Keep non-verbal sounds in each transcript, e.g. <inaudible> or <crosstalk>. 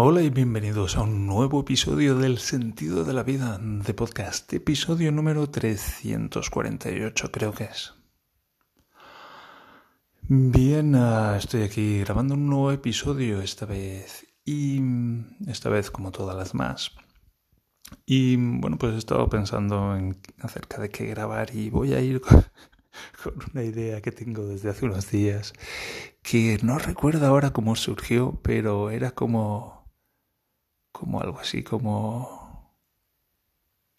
Hola y bienvenidos a un nuevo episodio del Sentido de la Vida de podcast, episodio número 348 creo que es. Bien, ah, estoy aquí grabando un nuevo episodio esta vez y esta vez como todas las más. Y bueno, pues he estado pensando en acerca de qué grabar y voy a ir <laughs> con, con una idea que tengo desde hace unos días que no recuerdo ahora cómo surgió, pero era como como algo así como...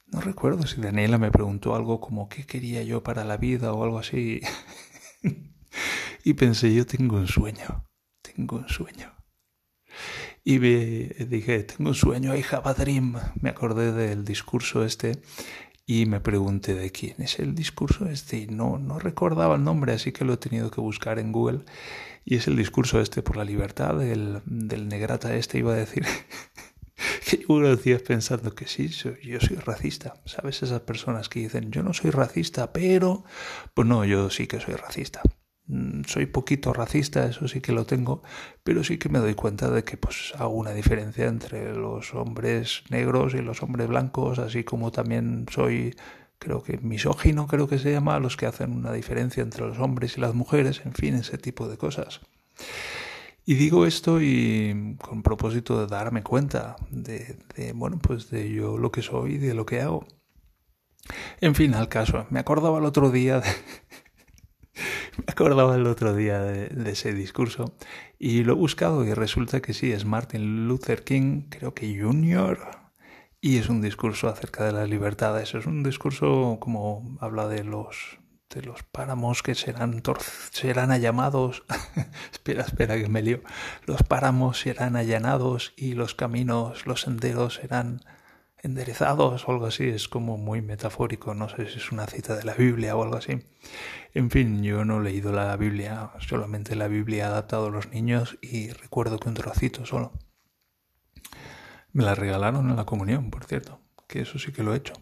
No recuerdo si Daniela me preguntó algo como qué quería yo para la vida o algo así. <laughs> y pensé, yo tengo un sueño, tengo un sueño. Y dije, tengo un sueño, I have. Me acordé del discurso este y me pregunté de quién es el discurso este y no, no recordaba el nombre, así que lo he tenido que buscar en Google. Y es el discurso este por la libertad del, del negrata este, iba a decir. <laughs> <laughs> unos días pensando que sí, yo soy racista. ¿Sabes? Esas personas que dicen, yo no soy racista, pero... Pues no, yo sí que soy racista. Mm, soy poquito racista, eso sí que lo tengo, pero sí que me doy cuenta de que pues hago una diferencia entre los hombres negros y los hombres blancos, así como también soy creo que misógino, creo que se llama, los que hacen una diferencia entre los hombres y las mujeres, en fin, ese tipo de cosas. Y digo esto y con propósito de darme cuenta de, bueno, pues de yo lo que soy de lo que hago. En fin, al caso, me acordaba el otro día de, <laughs> me acordaba el otro día de, ese discurso y lo he buscado y resulta que sí, es Martin Luther King, creo que Jr., y es un discurso acerca de las libertades. Es un discurso como habla de los de los páramos que serán, serán allamados, <laughs> espera, espera que me lío, los páramos serán allanados y los caminos, los senderos serán enderezados o algo así, es como muy metafórico, no sé si es una cita de la Biblia o algo así. En fin, yo no he leído la Biblia, solamente la Biblia adaptado a los niños y recuerdo que un trocito solo. Me la regalaron en la comunión, por cierto, que eso sí que lo he hecho.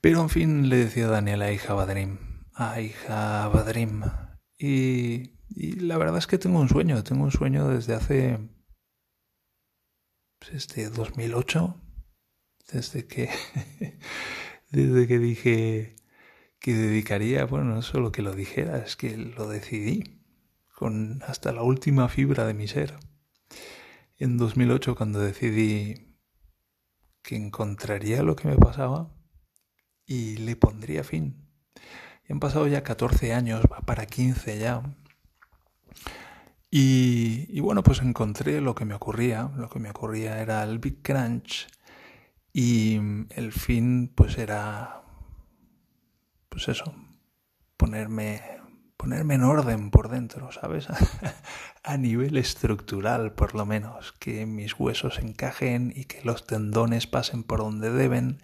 Pero en fin, le decía a Daniela hija Badrim, I have a dream. Y, y, la verdad es que tengo un sueño, tengo un sueño desde hace, desde 2008, desde que, <laughs> desde que dije que dedicaría, bueno, no solo que lo dijera, es que lo decidí, con hasta la última fibra de mi ser. En 2008 cuando decidí que encontraría lo que me pasaba y le pondría fin han pasado ya 14 años, para 15 ya. Y, y, bueno, pues encontré lo que me ocurría. Lo que me ocurría era el Big Crunch y el fin pues era, pues eso, ponerme, ponerme en orden por dentro, ¿sabes? <laughs> A nivel estructural por lo menos, que mis huesos encajen y que los tendones pasen por donde deben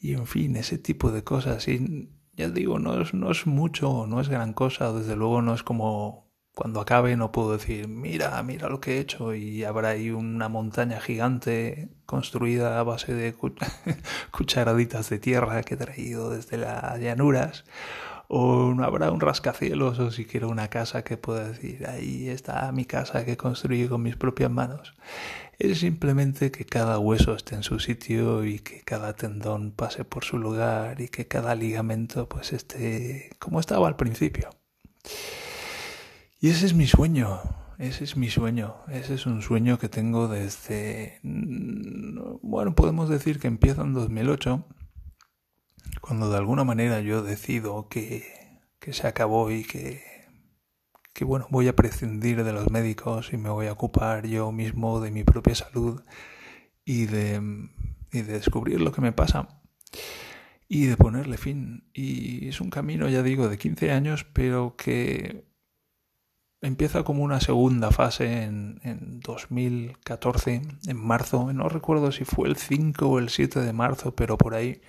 y en fin, ese tipo de cosas. Y ya digo, no es, no es mucho, no es gran cosa, desde luego no es como cuando acabe no puedo decir, mira, mira lo que he hecho y habrá ahí una montaña gigante construida a base de <laughs> cucharaditas de tierra que he traído desde las llanuras. O no habrá un rascacielos o siquiera una casa que pueda decir, ahí está mi casa que construí con mis propias manos es simplemente que cada hueso esté en su sitio y que cada tendón pase por su lugar y que cada ligamento pues esté como estaba al principio. Y ese es mi sueño, ese es mi sueño, ese es un sueño que tengo desde, mm, bueno, podemos decir que empieza en 2008, cuando de alguna manera yo decido que, que se acabó y que que bueno, voy a prescindir de los médicos y me voy a ocupar yo mismo de mi propia salud y de, y de descubrir lo que me pasa y de ponerle fin. Y es un camino, ya digo, de 15 años, pero que empieza como una segunda fase en, en 2014, en marzo, no recuerdo si fue el 5 o el 7 de marzo, pero por ahí,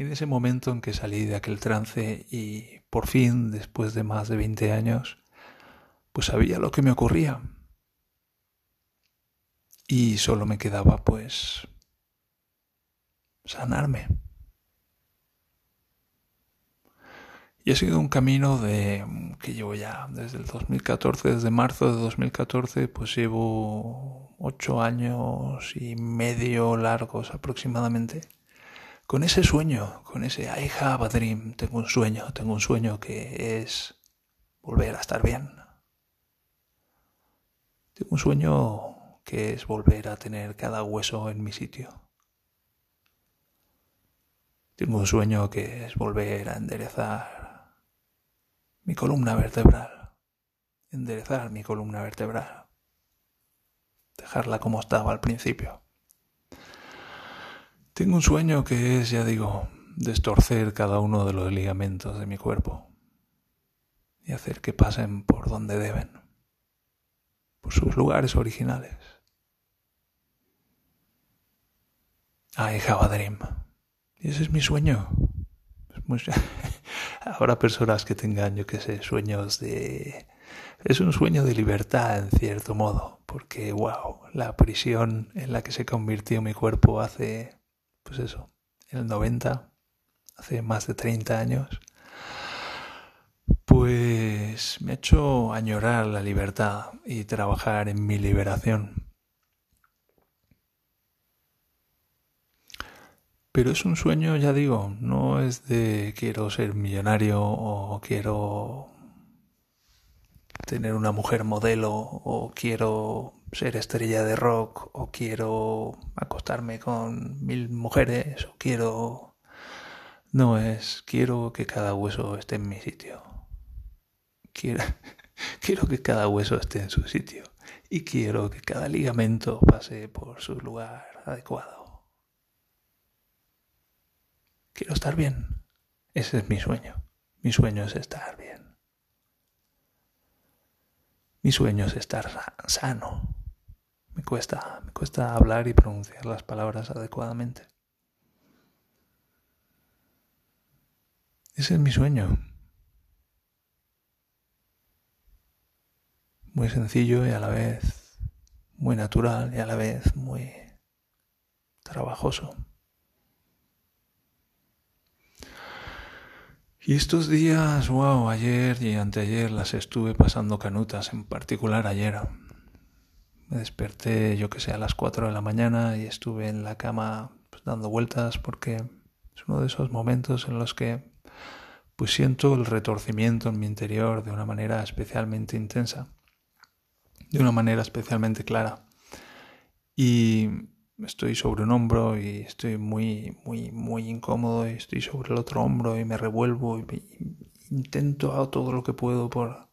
en ese momento en que salí de aquel trance y por fin, después de más de 20 años, pues sabía lo que me ocurría. Y solo me quedaba pues sanarme. Y ha sido un camino de que llevo ya desde el 2014, desde marzo de 2014, pues llevo ocho años y medio largos aproximadamente. Con ese sueño, con ese I have a dream, tengo un sueño, tengo un sueño que es volver a estar bien. Tengo un sueño que es volver a tener cada hueso en mi sitio. Tengo un sueño que es volver a enderezar mi columna vertebral, enderezar mi columna vertebral, dejarla como estaba al principio. Tengo un sueño que es, ya digo, destorcer cada uno de los ligamentos de mi cuerpo y hacer que pasen por donde deben, por sus lugares originales. I have dream. Y ese es mi sueño. Es muy... <laughs> Habrá personas que tengan, yo qué sé, sueños de... Es un sueño de libertad, en cierto modo, porque, wow, la prisión en la que se convirtió mi cuerpo hace, pues eso, en el 90, hace más de 30 años, pues me ha hecho añorar la libertad y trabajar en mi liberación. Pero es un sueño, ya digo, no es de quiero ser millonario o quiero tener una mujer modelo o quiero ser estrella de rock o quiero acostarme con mil mujeres o quiero... No es, quiero que cada hueso esté en mi sitio. Quiero, <laughs> quiero que cada hueso esté en su sitio y quiero que cada ligamento pase por su lugar adecuado. Quiero estar bien. Ese es mi sueño. Mi sueño es estar bien. Mi sueño es estar sano. Me cuesta, me cuesta hablar y pronunciar las palabras adecuadamente. Ese es mi sueño. Muy sencillo y a la vez muy natural y a la vez muy trabajoso. Y estos días, wow, ayer y anteayer las estuve pasando canutas, en particular ayer. Me desperté, yo que sé, a las 4 de la mañana y estuve en la cama pues, dando vueltas porque es uno de esos momentos en los que pues siento el retorcimiento en mi interior de una manera especialmente intensa, de una manera especialmente clara. Y estoy sobre un hombro y estoy muy, muy, muy incómodo y estoy sobre el otro hombro y me revuelvo y, intento todo lo que puedo por,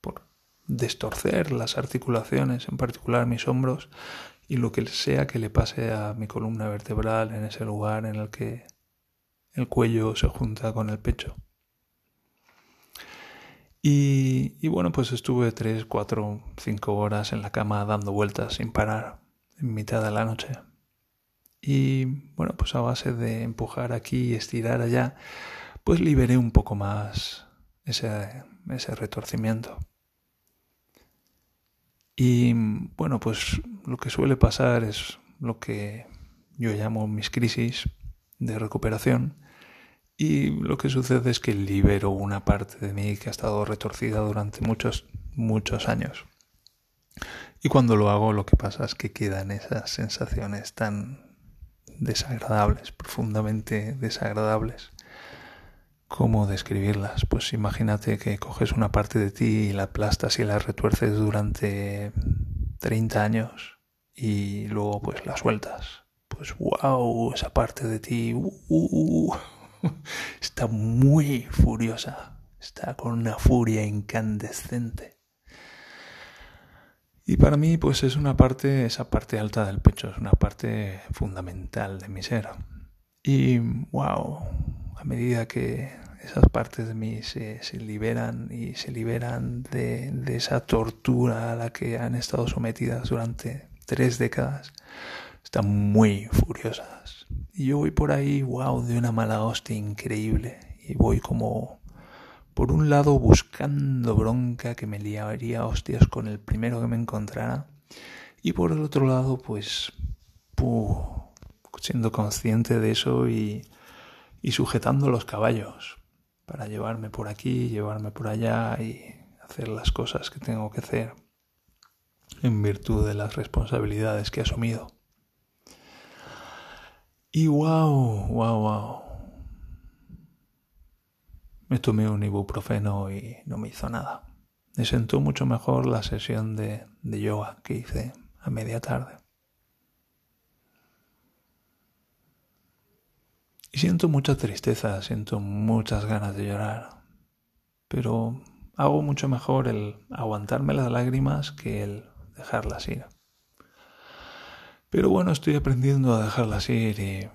por destorcer las articulaciones, en particular mis hombros y lo que sea que le pase a mi columna vertebral en ese lugar en el que el cuello se junta con el pecho. Y, y bueno, pues estuve tres, cuatro, cinco horas en la cama dando vueltas sin parar en mitad de la noche. Y bueno, pues a base de empujar aquí y estirar allá, pues liberé un poco más ese, ese retorcimiento. Y bueno, pues lo que suele pasar es lo que yo llamo mis crisis de recuperación. Y lo que sucede es que libero una parte de mí que ha estado retorcida durante muchos, muchos años. Y cuando lo hago lo que pasa es que quedan esas sensaciones tan desagradables, profundamente desagradables. ¿Cómo describirlas? Pues imagínate que coges una parte de ti y la aplastas y la retuerces durante 30 años y luego pues la sueltas. Pues wow, esa parte de ti uh, uh, uh, <laughs> está muy furiosa, está con una furia incandescente. Y para mí, pues es una parte, esa parte alta del pecho, es una parte fundamental de mi ser. Y wow, a medida que esas partes de mí se, liberan y se liberan de, de, esa tortura a la que han estado sometidas durante tres décadas, están muy furiosas. Y yo voy por ahí, wow, de una mala hostia increíble. Y voy como por un lado buscando bronca que me liaría hostias con el primero que me encontrara y por el otro lado pues siendo consciente de eso y, y sujetando los caballos para llevarme por aquí, llevarme por allá y hacer las cosas que tengo que hacer en virtud de las responsabilidades que he asumido. Y wow, wow, wow. Me tomé un ibuprofeno y no me hizo nada. Me sentó mucho mejor la sesión de, de yoga que hice a media tarde. Y siento mucha tristeza, siento muchas ganas de llorar. Pero hago mucho mejor el aguantarme las lágrimas que el dejarlas ir. Pero bueno, estoy aprendiendo a dejarlas ir y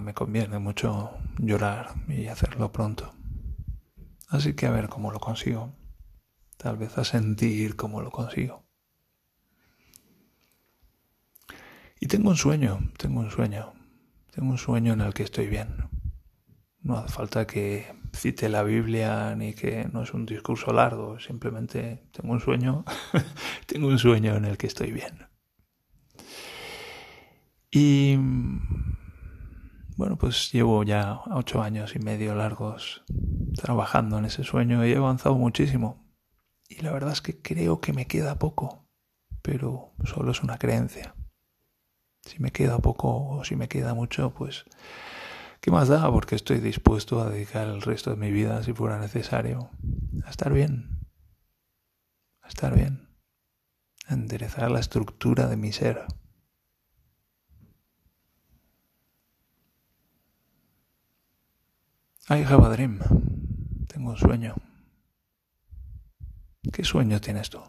me conviene mucho llorar y hacerlo pronto. Así que a ver cómo lo consigo. Tal vez a sentir cómo lo consigo. Y tengo un sueño, tengo un sueño. Tengo un sueño en el que estoy bien. No hace falta que cite la Biblia ni que no es un discurso largo, simplemente tengo un sueño, <laughs> tengo un sueño en el que estoy bien. Y bueno, pues llevo ya ocho años y medio largos trabajando en ese sueño y he avanzado muchísimo. Y la verdad es que creo que me queda poco, pero solo es una creencia. Si me queda poco o si me queda mucho, pues ¿qué más da? Porque estoy dispuesto a dedicar el resto de mi vida, si fuera necesario, a estar bien. A estar bien. A enderezar la estructura de mi ser. I have a dream. Tengo un sueño. ¿Qué sueño tienes tú?